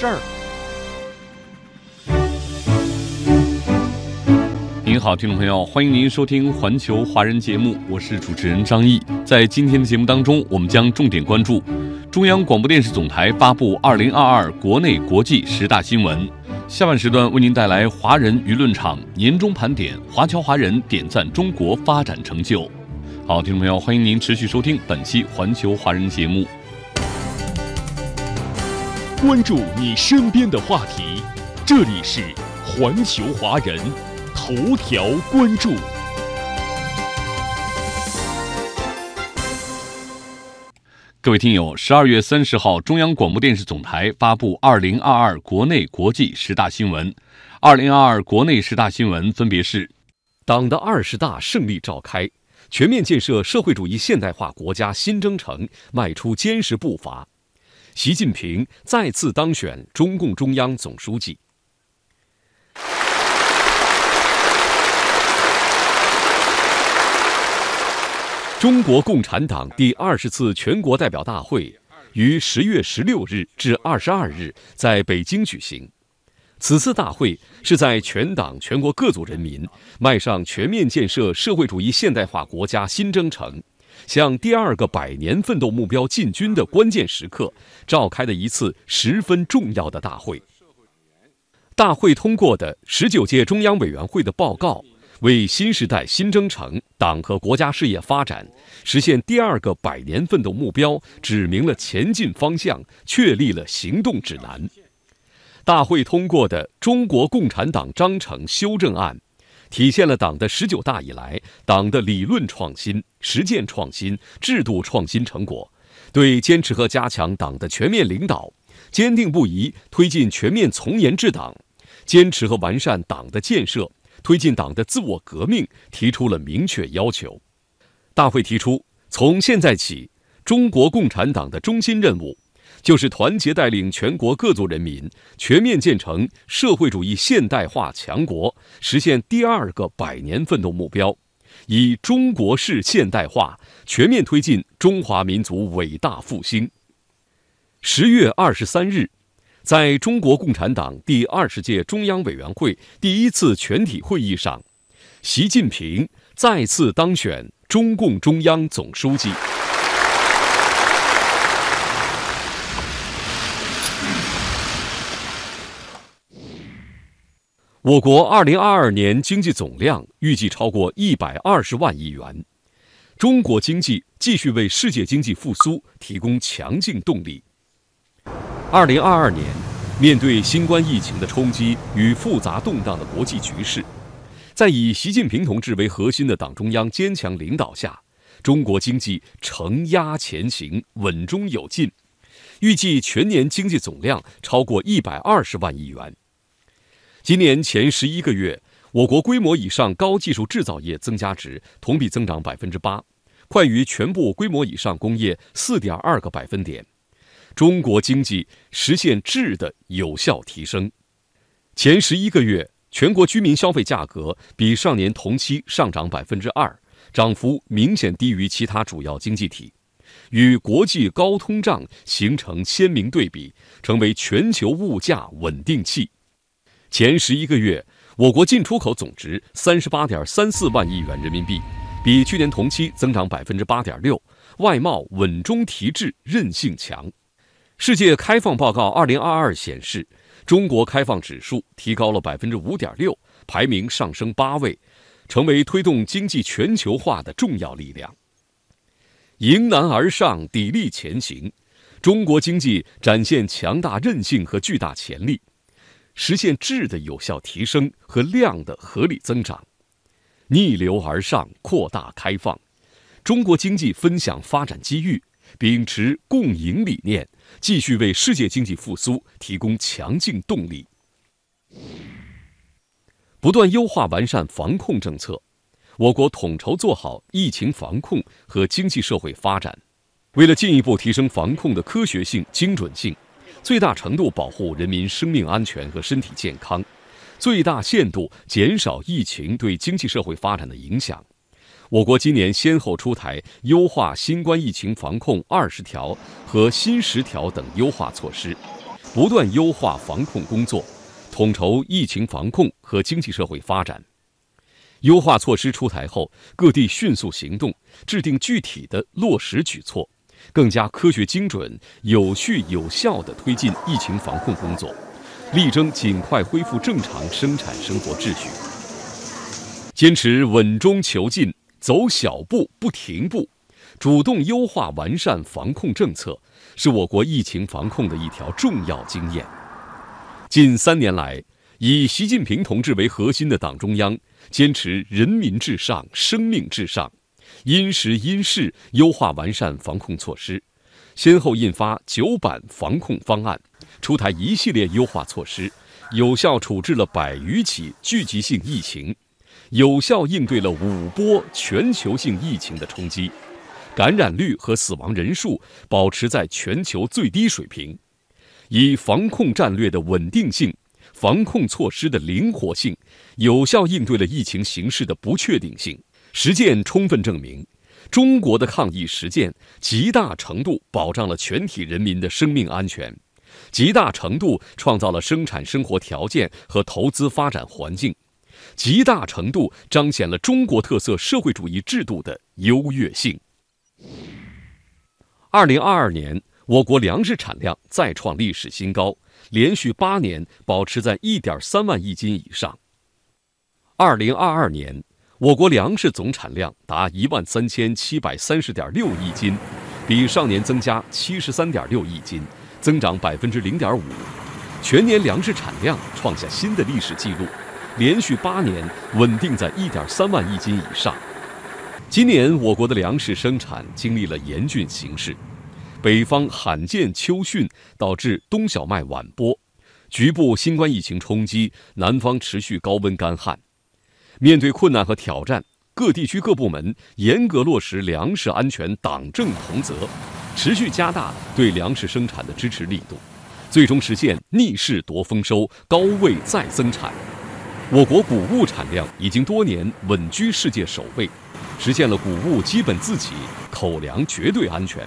事儿。您好，听众朋友，欢迎您收听环球华人节目，我是主持人张毅。在今天的节目当中，我们将重点关注中央广播电视总台发布二零二二国内国际十大新闻。下半时段为您带来华人舆论场年终盘点，华侨华人点赞中国发展成就。好，听众朋友，欢迎您持续收听本期环球华人节目。关注你身边的话题，这里是环球华人头条关注。各位听友，十二月三十号，中央广播电视总台发布二零二二国内国际十大新闻。二零二二国内十大新闻分别是：党的二十大胜利召开，全面建设社会主义现代化国家新征程迈出坚实步伐。习近平再次当选中共中央总书记。中国共产党第二十次全国代表大会于十月十六日至二十二日在北京举行。此次大会是在全党全国各族人民迈上全面建设社会主义现代化国家新征程。向第二个百年奋斗目标进军的关键时刻，召开的一次十分重要的大会。大会通过的十九届中央委员会的报告，为新时代新征程党和国家事业发展实现第二个百年奋斗目标指明了前进方向，确立了行动指南。大会通过的《中国共产党章程修正案》。体现了党的十九大以来党的理论创新、实践创新、制度创新成果，对坚持和加强党的全面领导，坚定不移推进全面从严治党，坚持和完善党的建设，推进党的自我革命，提出了明确要求。大会提出，从现在起，中国共产党的中心任务。就是团结带领全国各族人民全面建成社会主义现代化强国，实现第二个百年奋斗目标，以中国式现代化全面推进中华民族伟大复兴。十月二十三日，在中国共产党第二十届中央委员会第一次全体会议上，习近平再次当选中共中央总书记。我国二零二二年经济总量预计超过一百二十万亿元，中国经济继续为世界经济复苏提供强劲动力。二零二二年，面对新冠疫情的冲击与复杂动荡的国际局势，在以习近平同志为核心的党中央坚强领导下，中国经济承压前行，稳中有进，预计全年经济总量超过一百二十万亿元。今年前十一个月，我国规模以上高技术制造业增加值同比增长百分之八，快于全部规模以上工业四点二个百分点。中国经济实现质的有效提升。前十一个月，全国居民消费价格比上年同期上涨百分之二，涨幅明显低于其他主要经济体，与国际高通胀形成鲜明对比，成为全球物价稳定器。前十一个月，我国进出口总值三十八点三四万亿元人民币，比去年同期增长百分之八点六，外贸稳中提质，韧性强。世界开放报告二零二二显示，中国开放指数提高了百分之五点六，排名上升八位，成为推动经济全球化的重要力量。迎难而上，砥砺前行，中国经济展现强大韧性和巨大潜力。实现质的有效提升和量的合理增长，逆流而上，扩大开放，中国经济分享发展机遇，秉持共赢理念，继续为世界经济复苏提供强劲动力。不断优化完善防控政策，我国统筹做好疫情防控和经济社会发展。为了进一步提升防控的科学性、精准性，最大程度保护人民生命安全和身体健康，最大限度减少疫情对经济社会发展的影响。我国今年先后出台优化新冠疫情防控二十条和新十条等优化措施，不断优化防控工作，统筹疫情防控和经济社会发展。优化措施出台后，各地迅速行动，制定具体的落实举措，更加科学精准、有序有效地推进疫情防控工作，力争尽快恢复正常生产生活秩序。坚持稳中求进。走小步不停步，主动优化完善防控政策，是我国疫情防控的一条重要经验。近三年来，以习近平同志为核心的党中央坚持人民至上、生命至上，因时因势优化完善防控措施，先后印发九版防控方案，出台一系列优化措施，有效处置了百余起聚集性疫情。有效应对了五波全球性疫情的冲击，感染率和死亡人数保持在全球最低水平，以防控战略的稳定性、防控措施的灵活性，有效应对了疫情形势的不确定性。实践充分证明，中国的抗疫实践极大程度保障了全体人民的生命安全，极大程度创造了生产生活条件和投资发展环境。极大程度彰显了中国特色社会主义制度的优越性。二零二二年，我国粮食产量再创历史新高，连续八年保持在一点三万亿斤以上。二零二二年，我国粮食总产量达一万三千七百三十点六亿斤，比上年增加七十三点六亿斤，增长百分之零点五，全年粮食产量创下新的历史纪录。连续八年稳定在一点三万亿斤以上。今年我国的粮食生产经历了严峻形势，北方罕见秋汛导致冬小麦晚播，局部新冠疫情冲击，南方持续高温干旱。面对困难和挑战，各地区各部门严格落实粮食安全党政同责，持续加大对粮食生产的支持力度，最终实现逆势夺丰收、高位再增产。我国谷物产量已经多年稳居世界首位，实现了谷物基本自给、口粮绝对安全，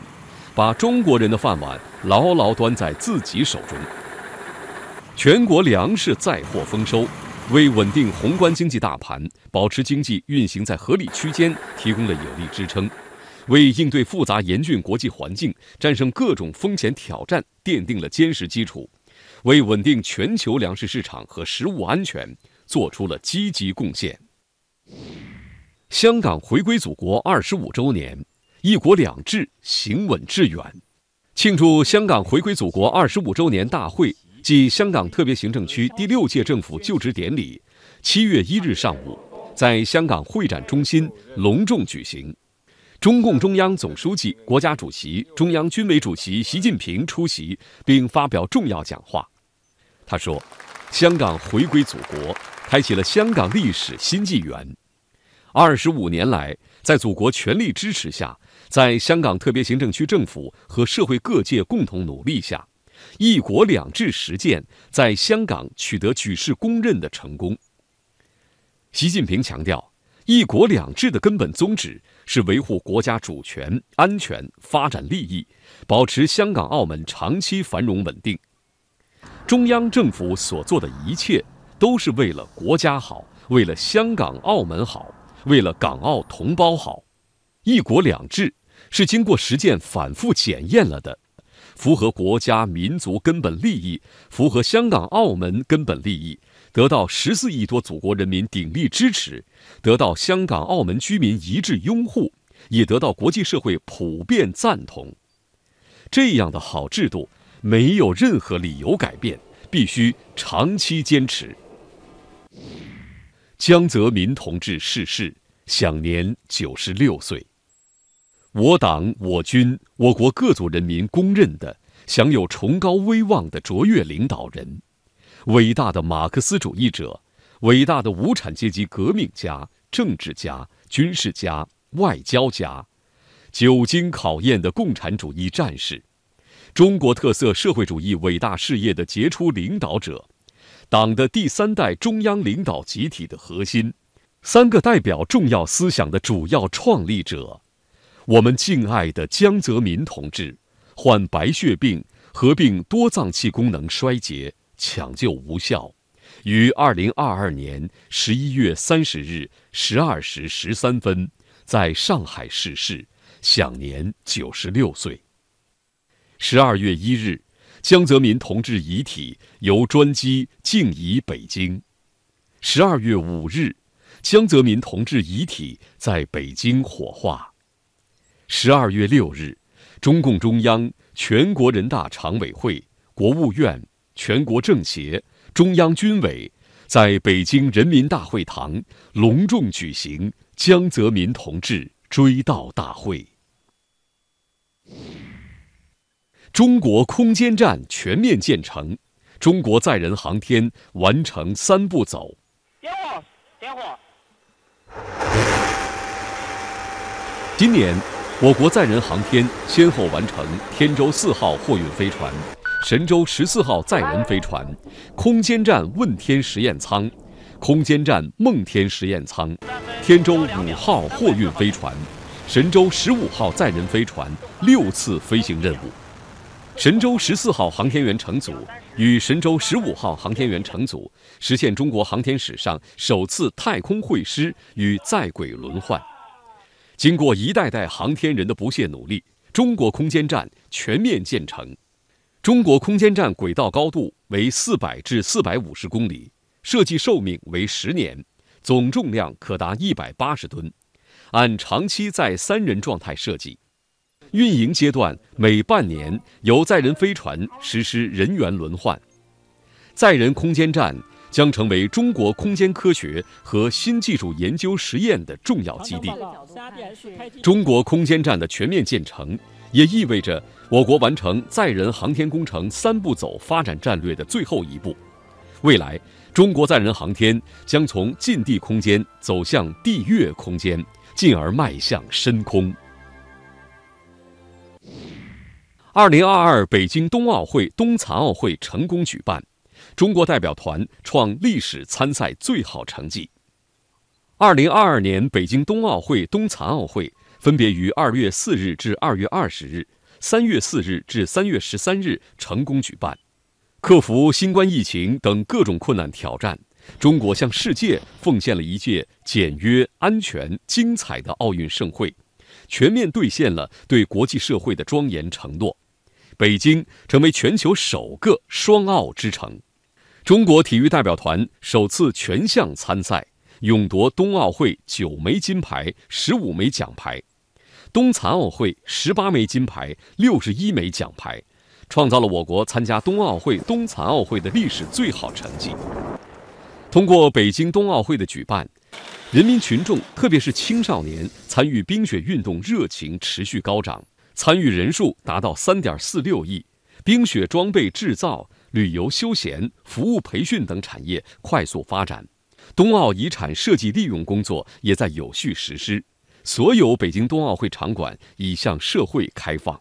把中国人的饭碗牢牢端在自己手中。全国粮食再获丰收，为稳定宏观经济大盘、保持经济运行在合理区间提供了有力支撑，为应对复杂严峻国际环境、战胜各种风险挑战奠定了坚实基础，为稳定全球粮食市场和食物安全。做出了积极贡献。香港回归祖国二十五周年，一国两制行稳致远。庆祝香港回归祖国二十五周年大会暨香港特别行政区第六届政府就职典礼，七月一日上午在香港会展中心隆重举行。中共中央总书记、国家主席、中央军委主席习近平出席并发表重要讲话。他说：“香港回归祖国。”开启了香港历史新纪元。二十五年来，在祖国全力支持下，在香港特别行政区政府和社会各界共同努力下，“一国两制”实践在香港取得举世公认的成功。习近平强调，“一国两制”的根本宗旨是维护国家主权、安全、发展利益，保持香港、澳门长期繁荣稳定。中央政府所做的一切。都是为了国家好，为了香港、澳门好，为了港澳同胞好。一国两制是经过实践反复检验了的，符合国家民族根本利益，符合香港、澳门根本利益，得到十四亿多祖国人民鼎力支持，得到香港、澳门居民一致拥护，也得到国际社会普遍赞同。这样的好制度，没有任何理由改变，必须长期坚持。江泽民同志逝世，享年九十六岁。我党、我军、我国各族人民公认的享有崇高威望的卓越领导人，伟大的马克思主义者，伟大的无产阶级革命家、政治家、军事家、外交家，久经考验的共产主义战士，中国特色社会主义伟大事业的杰出领导者，党的第三代中央领导集体的核心，三个代表重要思想的主要创立者，我们敬爱的江泽民同志。患白血病，合并多脏器功能衰竭，抢救无效，于二零二二年十一月三十日十二时十三分在上海逝世，享年九十六岁。十二月一日，江泽民同志遗体由专机静移北京。十二月五日，江泽民同志遗体在北京火化。十二月六日。中共中央、全国人大常委会、国务院、全国政协、中央军委在北京人民大会堂隆重举行江泽民同志追悼大会。中国空间站全面建成，中国载人航天完成三步走。点火，点火。今年。我国载人航天先后完成天舟四号货运飞船、神舟十四号载人飞船、空间站问天实验舱、空间站梦天实验舱、天舟五号货运飞船、神舟十五号载人飞船六次飞行任务。神舟十四号航天员乘组与神舟十五号航天员乘组实现中国航天史上首次太空会师与在轨轮换。经过一代代航天人的不懈努力，中国空间站全面建成。中国空间站轨道高度为四百至四百五十公里，设计寿命为十年，总重量可达一百八十吨，按长期载三人状态设计。运营阶段每半年由载人飞船实施人员轮换。载人空间站。将成为中国空间科学和新技术研究实验的重要基地。中国空间站的全面建成，也意味着我国完成载人航天工程三步走发展战略的最后一步。未来，中国载人航天将从近地空间走向地月空间，进而迈向深空。二零二二北京冬奥会、冬残奥会成功举办。中国代表团创历史参赛最好成绩。二零二二年北京冬奥会、冬残奥会分别于二月四日至二月二十日、三月四日至三月十三日成功举办。克服新冠疫情等各种困难挑战，中国向世界奉献了一届简约、安全、精彩的奥运盛会，全面兑现了对国际社会的庄严承诺。北京成为全球首个双奥之城。中国体育代表团首次全项参赛，勇夺冬奥会九枚金牌、十五枚奖牌，冬残奥会十八枚金牌、六十一枚奖牌，创造了我国参加冬奥会、冬残奥会的历史最好成绩。通过北京冬奥会的举办，人民群众特别是青少年参与冰雪运动热情持续高涨，参与人数达到三点四六亿，冰雪装备制造。旅游休闲、服务培训等产业快速发展，冬奥遗产设计利用工作也在有序实施。所有北京冬奥会场馆已向社会开放。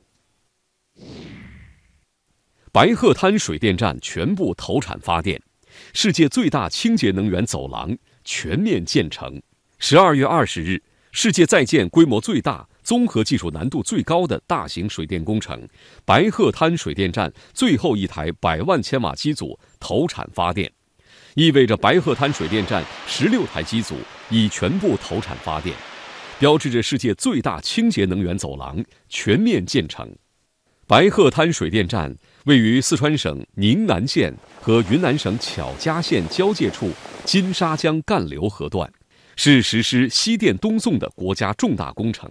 白鹤滩水电站全部投产发电，世界最大清洁能源走廊全面建成。十二月二十日，世界在建规模最大。综合技术难度最高的大型水电工程——白鹤滩水电站最后一台百万千瓦机组投产发电，意味着白鹤滩水电站十六台机组已全部投产发电，标志着世界最大清洁能源走廊全面建成。白鹤滩水电站位于四川省宁南县和云南省巧家县交界处金沙江干流河段，是实施西电东送的国家重大工程。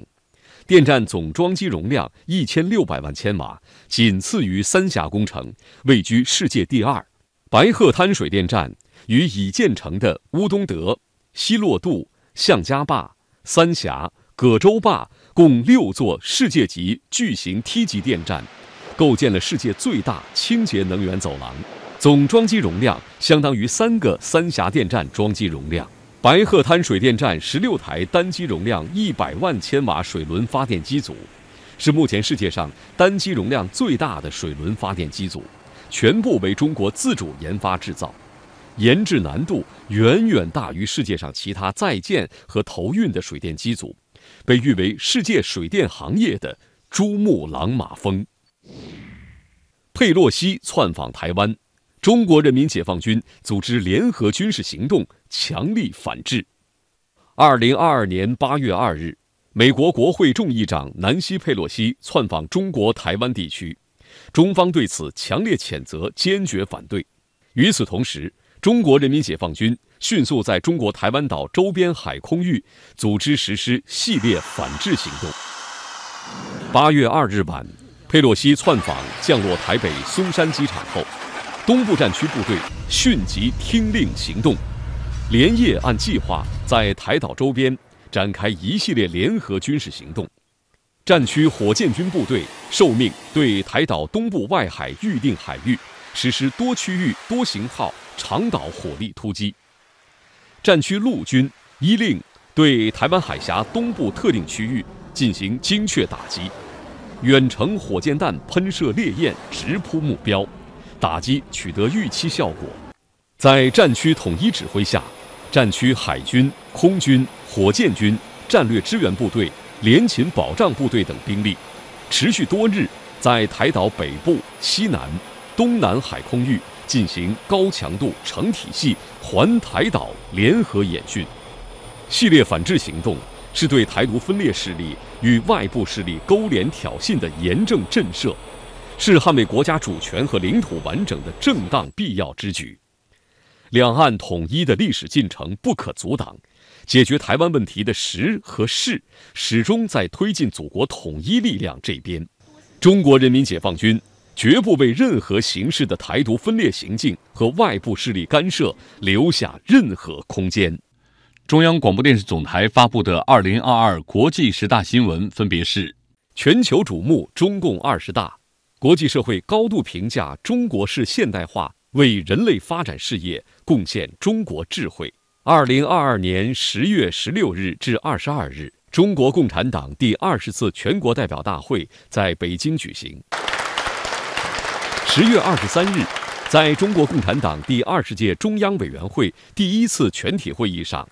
电站总装机容量一千六百万千瓦，仅次于三峡工程，位居世界第二。白鹤滩水电站与已建成的乌东德、西洛渡、向家坝、三峡、葛洲坝共六座世界级巨型梯级电站，构建了世界最大清洁能源走廊，总装机容量相当于三个三峡电站装机容量。白鹤滩水电站十六台单机容量一百万千瓦水轮发电机组，是目前世界上单机容量最大的水轮发电机组，全部为中国自主研发制造，研制难度远远大于世界上其他在建和投运的水电机组，被誉为世界水电行业的珠穆朗玛峰。佩洛西窜访台湾。中国人民解放军组织联合军事行动，强力反制。二零二二年八月二日，美国国会众议长南希·佩洛西窜访中国台湾地区，中方对此强烈谴责，坚决反对。与此同时，中国人民解放军迅速在中国台湾岛周边海空域组织实施系列反制行动。八月二日晚，佩洛西窜访降落台北松山机场后。东部战区部队迅即听令行动，连夜按计划在台岛周边展开一系列联合军事行动。战区火箭军部队受命对台岛东部外海预定海域实施多区域多型号长岛火力突击。战区陆军依令对台湾海峡东部特定区域进行精确打击，远程火箭弹喷射烈焰直扑目标。打击取得预期效果，在战区统一指挥下，战区海军、空军、火箭军、战略支援部队、联勤保障部队等兵力，持续多日在台岛北部、西南、东南海空域进行高强度成体系环台岛联合演训。系列反制行动是对台独分裂势力与外部势力勾连挑衅的严正震慑。是捍卫国家主权和领土完整的正当必要之举。两岸统一的历史进程不可阻挡，解决台湾问题的时和势始终在推进祖国统一力量这边。中国人民解放军绝不为任何形式的台独分裂行径和外部势力干涉留下任何空间。中央广播电视总台发布的二零二二国际十大新闻分别是：全球瞩目中共二十大。国际社会高度评价中国式现代化为人类发展事业贡献中国智慧。二零二二年十月十六日至二十二日，中国共产党第二十次全国代表大会在北京举行。十月二十三日，在中国共产党第二十届中央委员会第一次全体会议上，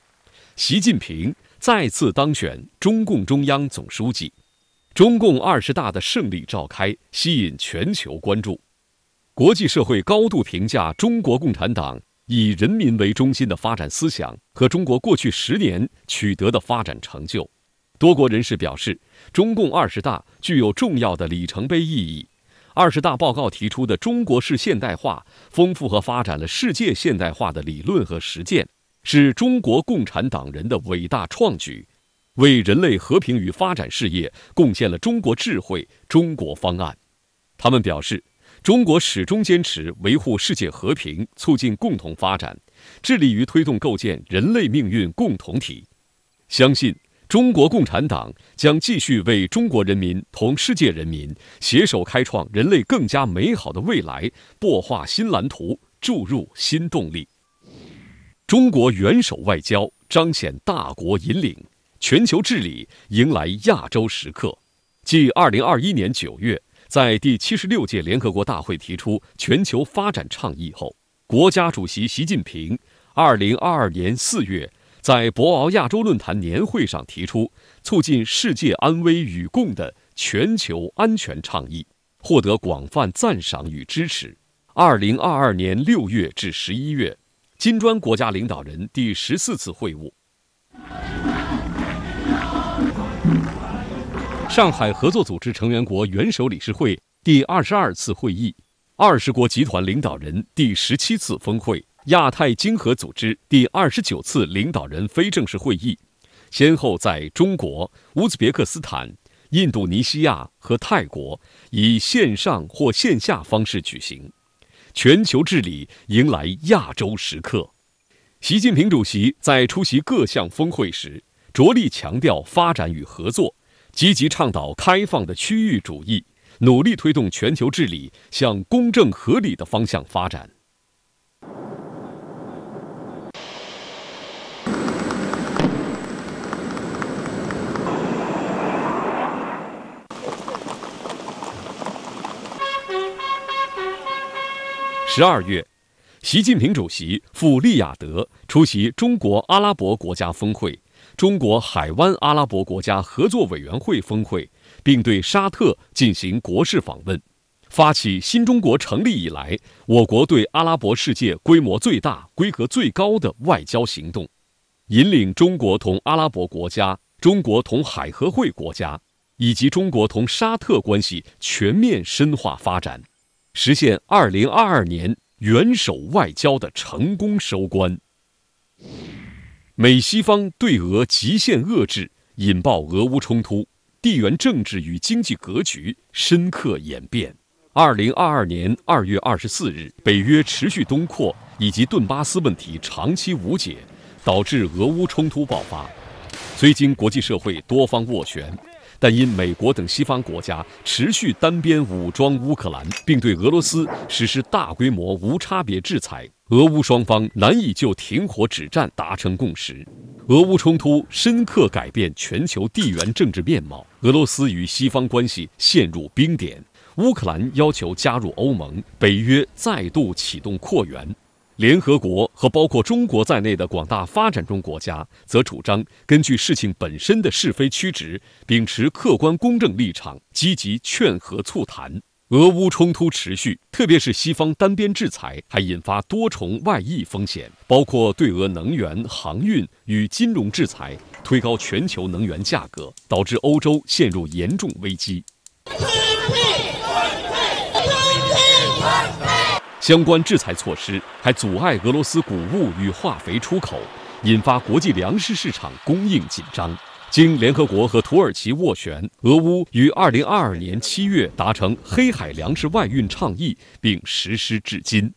习近平再次当选中共中央总书记。中共二十大的胜利召开，吸引全球关注。国际社会高度评价中国共产党以人民为中心的发展思想和中国过去十年取得的发展成就。多国人士表示，中共二十大具有重要的里程碑意义。二十大报告提出的中国式现代化，丰富和发展了世界现代化的理论和实践，是中国共产党人的伟大创举。为人类和平与发展事业贡献了中国智慧、中国方案。他们表示，中国始终坚持维护世界和平，促进共同发展，致力于推动构建人类命运共同体。相信中国共产党将继续为中国人民同世界人民携手开创人类更加美好的未来，擘画新蓝图，注入新动力。中国元首外交彰显大国引领。全球治理迎来亚洲时刻。继2021年9月在第七十六届联合国大会提出全球发展倡议后，国家主席习近平2022年4月在博鳌亚洲论坛年会上提出促进世界安危与共的全球安全倡议，获得广泛赞赏与支持。2022年6月至11月，金砖国家领导人第十四次会晤。上海合作组织成员国元首理事会第二十二次会议，二十国集团领导人第十七次峰会，亚太经合组织第二十九次领导人非正式会议，先后在中国、乌兹别克斯坦、印度尼西亚和泰国以线上或线下方式举行。全球治理迎来亚洲时刻。习近平主席在出席各项峰会时，着力强调发展与合作。积极倡导开放的区域主义，努力推动全球治理向公正合理的方向发展。十二月，习近平主席赴利雅得出席中国阿拉伯国家峰会、中国海湾阿拉伯国家合作委员会峰会，并对沙特进行国事访问，发起新中国成立以来我国对阿拉伯世界规模最大、规格最高的外交行动，引领中国同阿拉伯国家、中国同海合会国家以及中国同沙特关系全面深化发展。实现二零二二年元首外交的成功收官。美西方对俄极限遏制，引爆俄乌冲突，地缘政治与经济格局深刻演变。二零二二年二月二十四日，北约持续东扩以及顿巴斯问题长期无解，导致俄乌冲突爆发。虽经国际社会多方斡旋。但因美国等西方国家持续单边武装乌克兰，并对俄罗斯实施大规模无差别制裁，俄乌双方难以就停火止战达成共识。俄乌冲突深刻改变全球地缘政治面貌，俄罗斯与西方关系陷入冰点，乌克兰要求加入欧盟，北约再度启动扩员。联合国和包括中国在内的广大发展中国家则主张根据事情本身的是非曲直，秉持客观公正立场，积极劝和促谈。俄乌冲突持续，特别是西方单边制裁，还引发多重外溢风险，包括对俄能源、航运与金融制裁，推高全球能源价格，导致欧洲陷入严重危机。相关制裁措施还阻碍俄罗斯谷物与化肥出口，引发国际粮食市场供应紧张。经联合国和土耳其斡旋，俄乌于二零二二年七月达成黑海粮食外运倡议，并实施至今。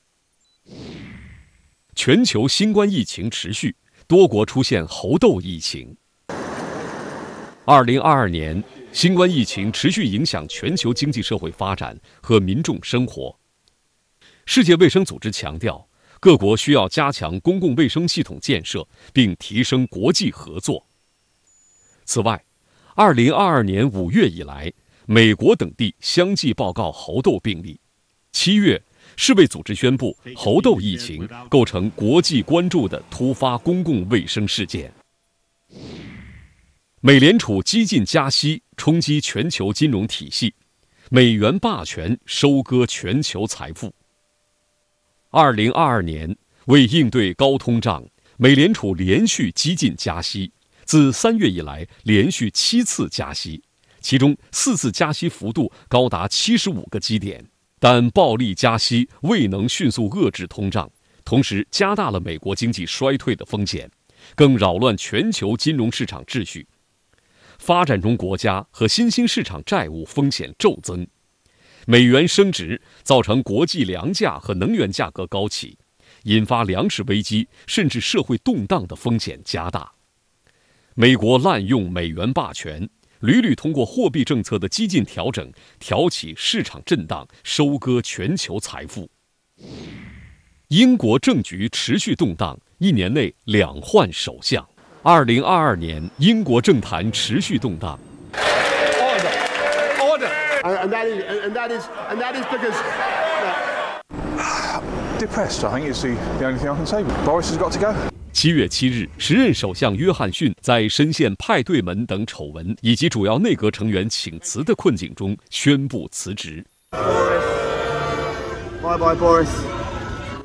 全球新冠疫情持续，多国出现猴痘疫情。二零二二年，新冠疫情持续影响全球经济社会发展和民众生活。世界卫生组织强调，各国需要加强公共卫生系统建设，并提升国际合作。此外，2022年5月以来，美国等地相继报告猴痘病例。七月，世卫组织宣布，猴痘疫情构成国际关注的突发公共卫生事件。美联储激进加息，冲击全球金融体系，美元霸权收割全球财富。二零二二年，为应对高通胀，美联储连续激进加息，自三月以来连续七次加息，其中四次加息幅度高达七十五个基点。但暴力加息未能迅速遏制通胀，同时加大了美国经济衰退的风险，更扰乱全球金融市场秩序。发展中国家和新兴市场债务风险骤增。美元升值，造成国际粮价和能源价格高企，引发粮食危机甚至社会动荡的风险加大。美国滥用美元霸权，屡屡通过货币政策的激进调整挑起市场震荡，收割全球财富。英国政局持续动荡，一年内两换首相。二零二二年，英国政坛持续动荡。and that is and that is and that is because depressed. I think it's the the only thing I can say. Boris has got to go. 七月七日，时任首相约翰逊在深陷派对门等丑闻以及主要内阁成员请辞的困境中宣布辞职。Bye bye, Boris.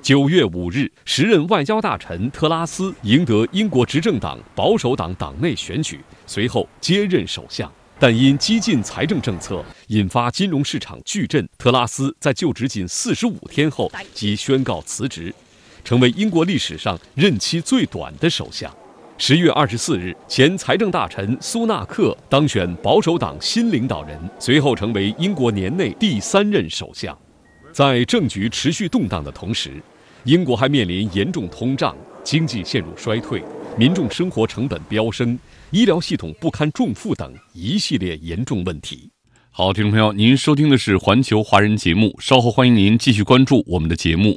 九月五日，时任外交大臣特拉斯赢得英国执政党保守党党内选举，随后接任首相。但因激进财政政策引发金融市场巨震，特拉斯在就职仅四十五天后即宣告辞职，成为英国历史上任期最短的首相。十月二十四日，前财政大臣苏纳克当选保守党新领导人，随后成为英国年内第三任首相。在政局持续动荡的同时，英国还面临严重通胀、经济陷入衰退、民众生活成本飙升。医疗系统不堪重负等一系列严重问题。好，听众朋友，您收听的是环球华人节目，稍后欢迎您继续关注我们的节目。